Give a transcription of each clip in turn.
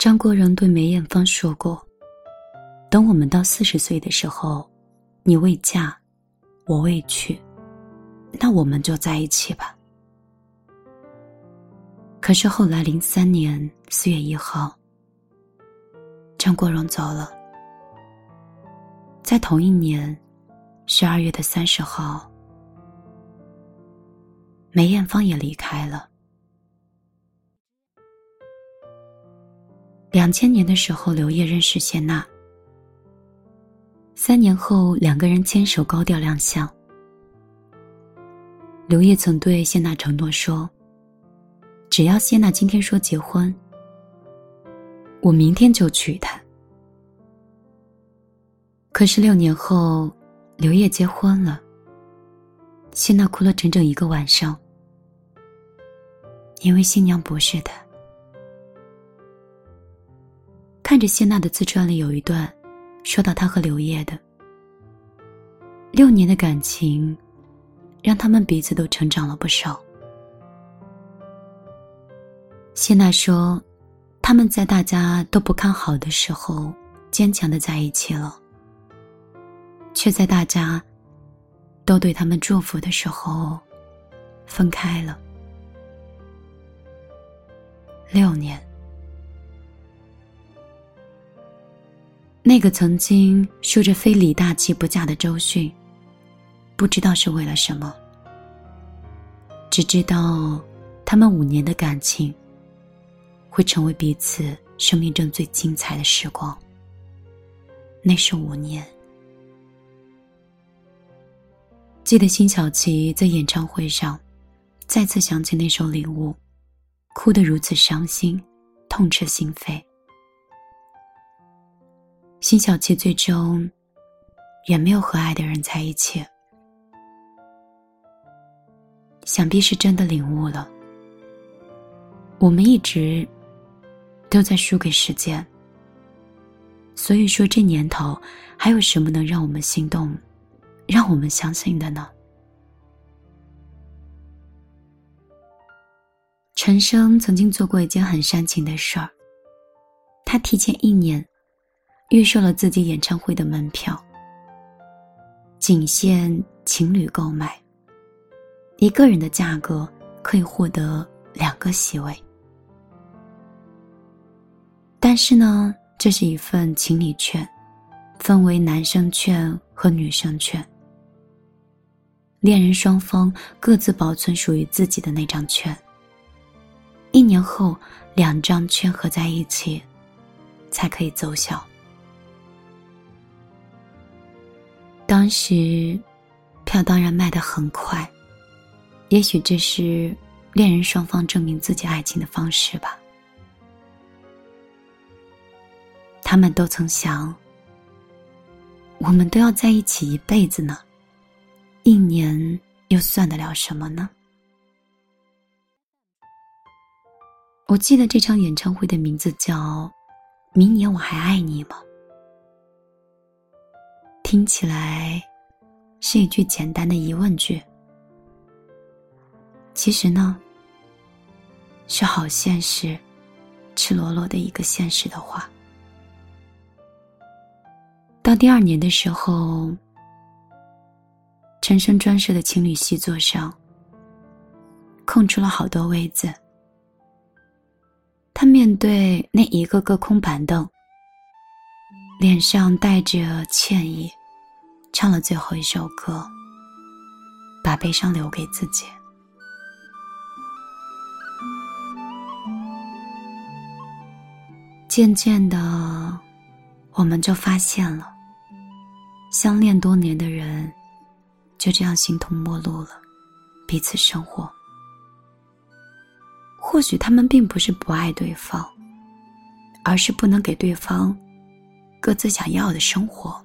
张国荣对梅艳芳说过：“等我们到四十岁的时候，你未嫁，我未娶，那我们就在一起吧。”可是后来，零三年四月一号，张国荣走了。在同一年十二月的三十号，梅艳芳也离开了。两千年的时候，刘烨认识谢娜。三年后，两个人牵手高调亮相。刘烨曾对谢娜承诺说：“只要谢娜今天说结婚，我明天就娶她。”可是六年后，刘烨结婚了。谢娜哭了整整一个晚上，因为新娘不是他。着谢娜的自传里有一段，说到她和刘烨的六年的感情，让他们彼此都成长了不少。谢娜说，他们在大家都不看好的时候，坚强的在一起了，却在大家都对他们祝福的时候，分开了。六年。那个曾经说着非李大器不嫁的周迅，不知道是为了什么，只知道他们五年的感情会成为彼此生命中最精彩的时光。那是五年。记得辛晓琪在演唱会上再次想起那首《领悟》，哭得如此伤心，痛彻心扉。辛晓琪最终也没有和爱的人在一起，想必是真的领悟了。我们一直都在输给时间，所以说这年头还有什么能让我们心动、让我们相信的呢？陈升曾经做过一件很煽情的事儿，他提前一年。预售了自己演唱会的门票，仅限情侣购买。一个人的价格可以获得两个席位，但是呢，这是一份情侣券，分为男生券和女生券。恋人双方各自保存属于自己的那张券。一年后，两张券合在一起，才可以奏效。当时，票当然卖得很快。也许这是恋人双方证明自己爱情的方式吧。他们都曾想，我们都要在一起一辈子呢，一年又算得了什么呢？我记得这场演唱会的名字叫《明年我还爱你吗》。听起来是一句简单的疑问句，其实呢，是好现实、赤裸裸的一个现实的话。到第二年的时候，陈升专设的情侣席座上空出了好多位子，他面对那一个个空板凳，脸上带着歉意。唱了最后一首歌，把悲伤留给自己。渐渐的，我们就发现了，相恋多年的人就这样形同陌路了，彼此生活。或许他们并不是不爱对方，而是不能给对方各自想要的生活。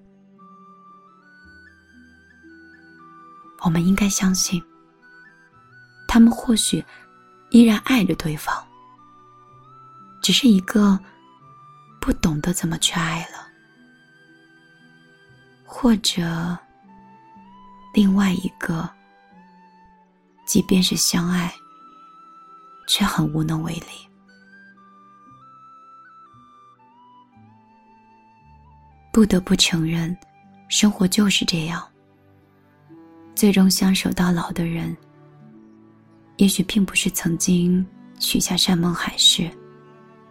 我们应该相信，他们或许依然爱着对方，只是一个不懂得怎么去爱了，或者另外一个，即便是相爱，却很无能为力。不得不承认，生活就是这样。最终相守到老的人，也许并不是曾经许下山盟海誓、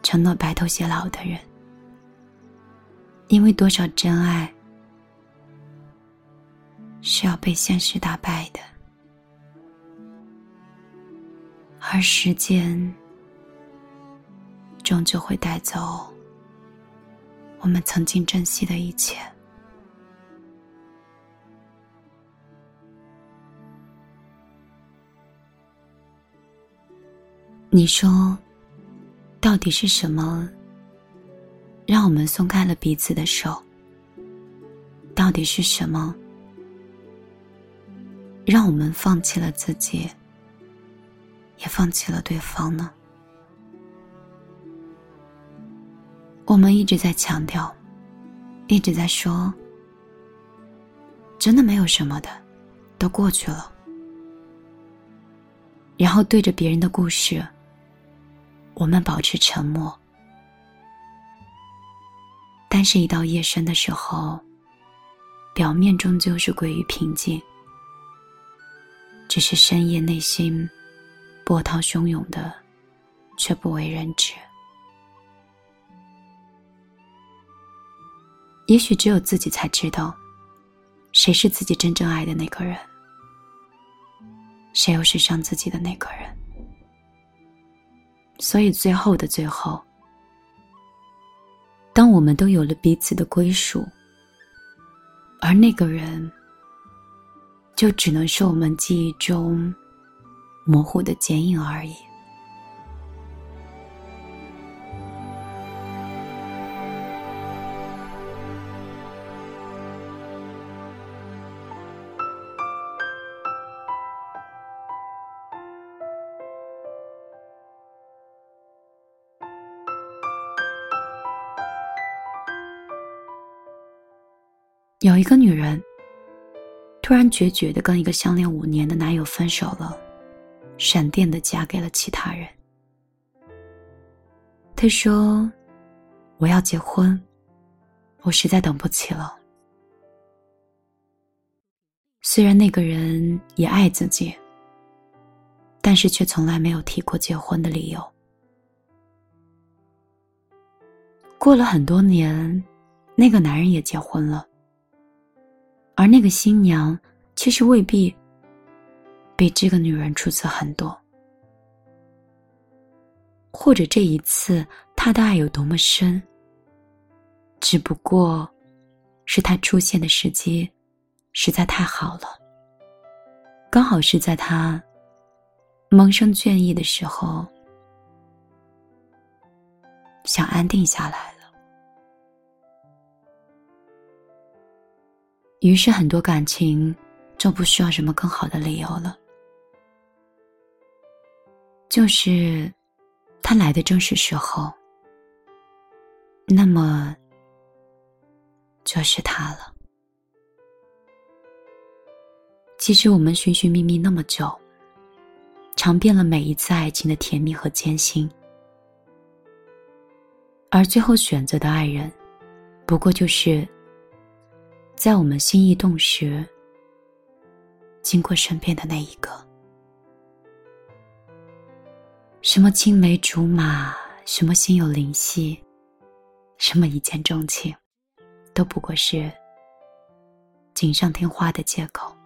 承诺白头偕老的人，因为多少真爱是要被现实打败的，而时间终究会带走我们曾经珍惜的一切。你说，到底是什么让我们松开了彼此的手？到底是什么让我们放弃了自己，也放弃了对方呢？我们一直在强调，一直在说，真的没有什么的，都过去了。然后对着别人的故事。我们保持沉默，但是，一到夜深的时候，表面终究是归于平静，只是深夜内心波涛汹涌的，却不为人知。也许只有自己才知道，谁是自己真正爱的那个人，谁又是伤自己的那个人。所以，最后的最后，当我们都有了彼此的归属，而那个人，就只能是我们记忆中模糊的剪影而已。有一个女人，突然决绝的跟一个相恋五年的男友分手了，闪电的嫁给了其他人。她说：“我要结婚，我实在等不起了。”虽然那个人也爱自己，但是却从来没有提过结婚的理由。过了很多年，那个男人也结婚了。而那个新娘，其实未必比这个女人出色很多，或者这一次他的爱有多么深，只不过是他出现的时机实在太好了，刚好是在他萌生倦意的时候，想安定下来。于是，很多感情就不需要什么更好的理由了。就是他来的正是时候，那么就是他了。其实我们寻寻觅觅那么久，尝遍了每一次爱情的甜蜜和艰辛，而最后选择的爱人，不过就是。在我们心意动时，经过身边的那一个，什么青梅竹马，什么心有灵犀，什么一见钟情，都不过是锦上添花的借口。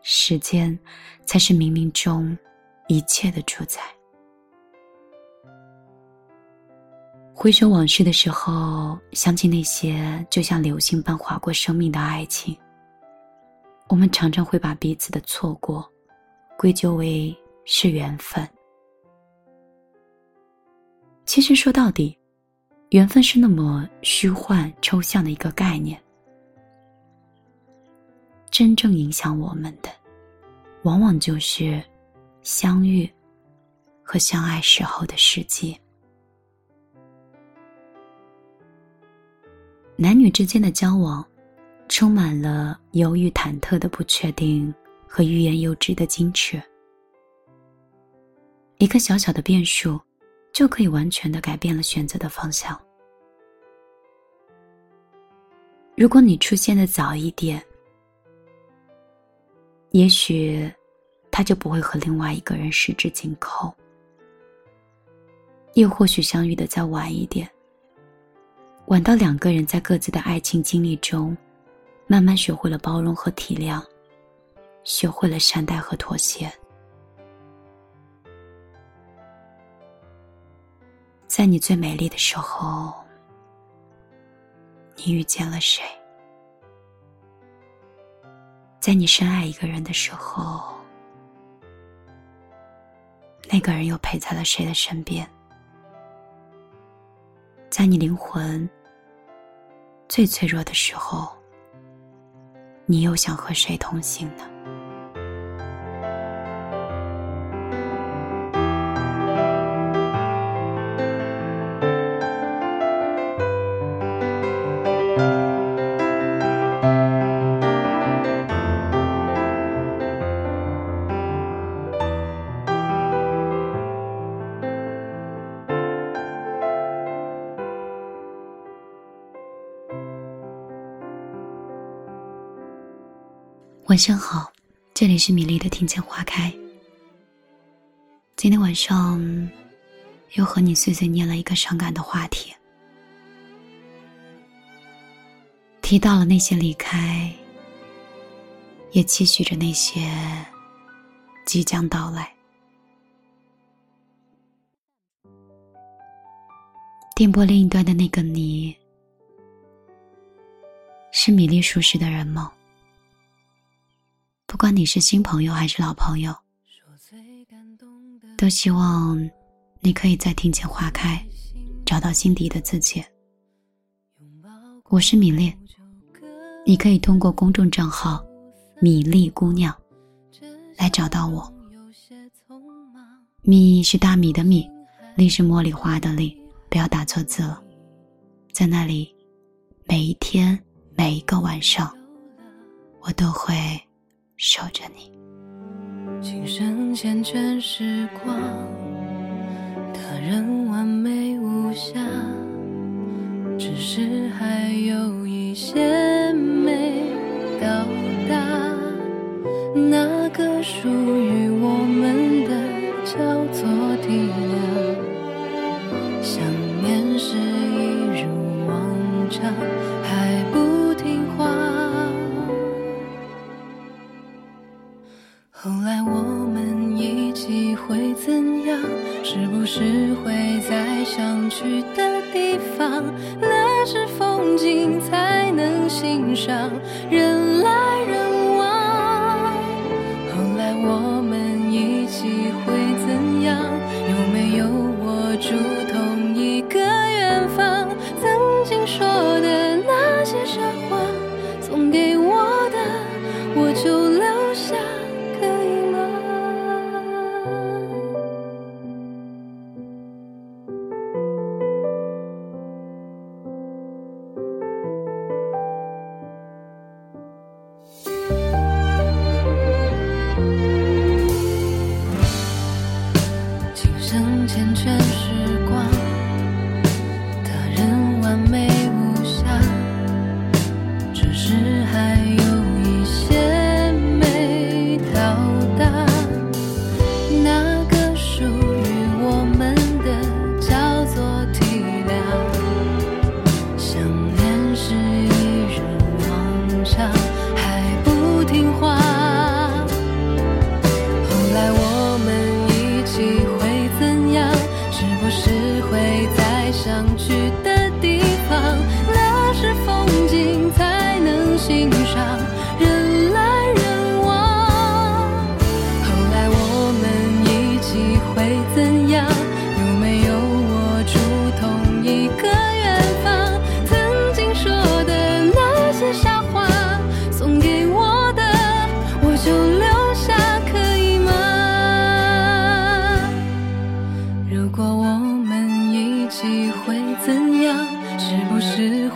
时间，才是冥冥中一切的主宰。回首往事的时候，想起那些就像流星般划过生命的爱情，我们常常会把彼此的错过归咎为是缘分。其实说到底，缘分是那么虚幻抽象的一个概念，真正影响我们的，往往就是相遇和相爱时候的时机。男女之间的交往，充满了犹豫忐忑的不确定和欲言又止的矜持。一个小小的变数，就可以完全的改变了选择的方向。如果你出现的早一点，也许他就不会和另外一个人十指紧扣；又或许相遇的再晚一点，晚到两个人在各自的爱情经历中，慢慢学会了包容和体谅，学会了善待和妥协。在你最美丽的时候，你遇见了谁？在你深爱一个人的时候，那个人又陪在了谁的身边？在你灵魂最脆弱的时候，你又想和谁同行呢？晚上好，这里是米粒的听见花开。今天晚上又和你碎碎念了一个伤感的话题，提到了那些离开，也期许着那些即将到来。电波另一端的那个你，是米粒熟识的人吗？不管你是新朋友还是老朋友，都希望你可以在庭前花开，找到心底的自己。我是米粒，你可以通过公众账号“米粒姑娘”来找到我。米是大米的米，粒是茉莉花的粒，不要打错字了。在那里，每一天每一个晚上，我都会。守着你。今生缱绻时光他人完美无瑕只是还有一些没到达。那个属于我们的叫做体谅想念是一如往常缱绻时。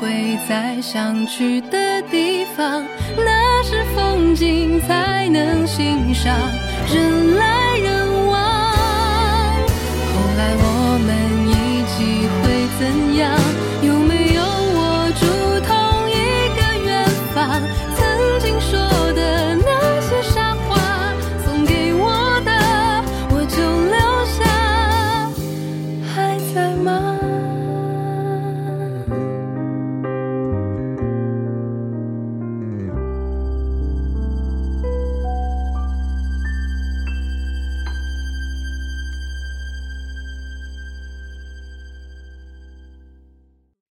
会在想去的地方，那是风景才能欣赏，人来人往，后来我们一起会怎样？